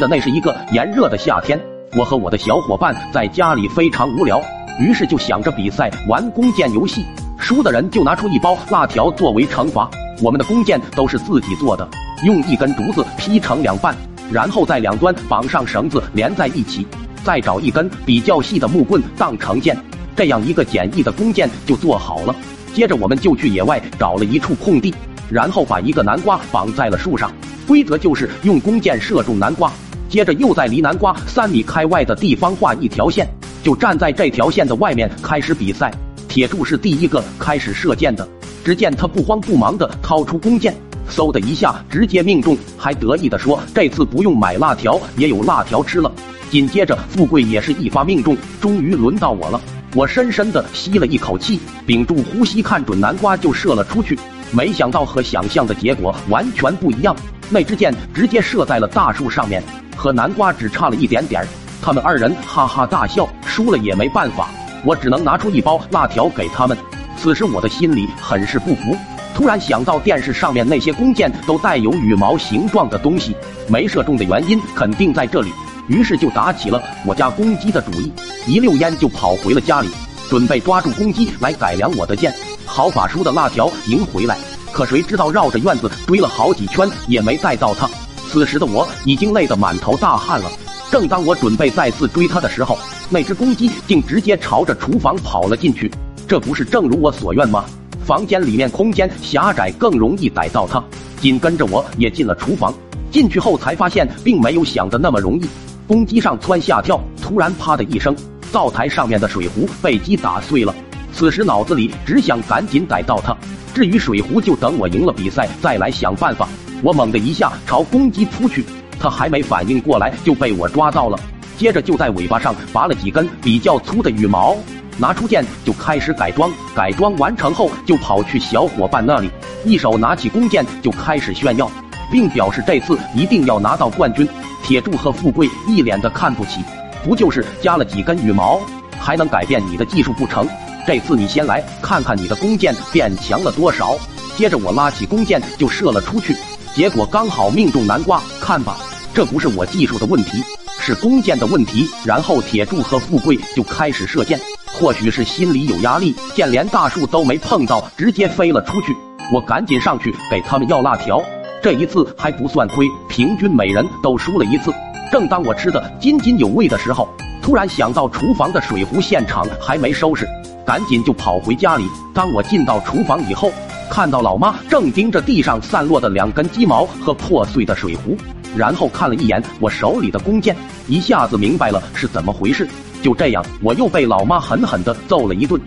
的那是一个炎热的夏天，我和我的小伙伴在家里非常无聊，于是就想着比赛玩弓箭游戏，输的人就拿出一包辣条作为惩罚。我们的弓箭都是自己做的，用一根竹子劈成两半，然后在两端绑上绳子连在一起，再找一根比较细的木棍当成箭，这样一个简易的弓箭就做好了。接着我们就去野外找了一处空地，然后把一个南瓜绑在了树上，规则就是用弓箭射中南瓜。接着又在离南瓜三米开外的地方画一条线，就站在这条线的外面开始比赛。铁柱是第一个开始射箭的，只见他不慌不忙地掏出弓箭，嗖的一下直接命中，还得意地说：“这次不用买辣条也有辣条吃了。”紧接着富贵也是一发命中，终于轮到我了。我深深地吸了一口气，屏住呼吸，看准南瓜就射了出去。没想到和想象的结果完全不一样，那支箭直接射在了大树上面。和南瓜只差了一点点儿，他们二人哈哈大笑，输了也没办法，我只能拿出一包辣条给他们。此时我的心里很是不服，突然想到电视上面那些弓箭都带有羽毛形状的东西，没射中的原因肯定在这里，于是就打起了我家公鸡的主意，一溜烟就跑回了家里，准备抓住公鸡来改良我的箭，好把输的辣条赢回来。可谁知道绕着院子追了好几圈也没带到它。此时的我已经累得满头大汗了。正当我准备再次追他的时候，那只公鸡竟直接朝着厨房跑了进去。这不是正如我所愿吗？房间里面空间狭窄，更容易逮到它。紧跟着我也进了厨房。进去后才发现，并没有想的那么容易。公鸡上蹿下跳，突然啪的一声，灶台上面的水壶被鸡打碎了。此时脑子里只想赶紧逮到它。至于水壶，就等我赢了比赛再来想办法。我猛地一下朝公鸡扑去，它还没反应过来就被我抓到了。接着就在尾巴上拔了几根比较粗的羽毛，拿出剑就开始改装。改装完成后，就跑去小伙伴那里，一手拿起弓箭就开始炫耀，并表示这次一定要拿到冠军。铁柱和富贵一脸的看不起，不就是加了几根羽毛，还能改变你的技术不成？这次你先来看看你的弓箭变强了多少。接着我拉起弓箭就射了出去。结果刚好命中南瓜，看吧，这不是我技术的问题，是弓箭的问题。然后铁柱和富贵就开始射箭，或许是心里有压力，箭连大树都没碰到，直接飞了出去。我赶紧上去给他们要辣条，这一次还不算亏，平均每人都输了一次。正当我吃的津津有味的时候，突然想到厨房的水壶现场还没收拾，赶紧就跑回家里。当我进到厨房以后。看到老妈正盯着地上散落的两根鸡毛和破碎的水壶，然后看了一眼我手里的弓箭，一下子明白了是怎么回事。就这样，我又被老妈狠狠地揍了一顿。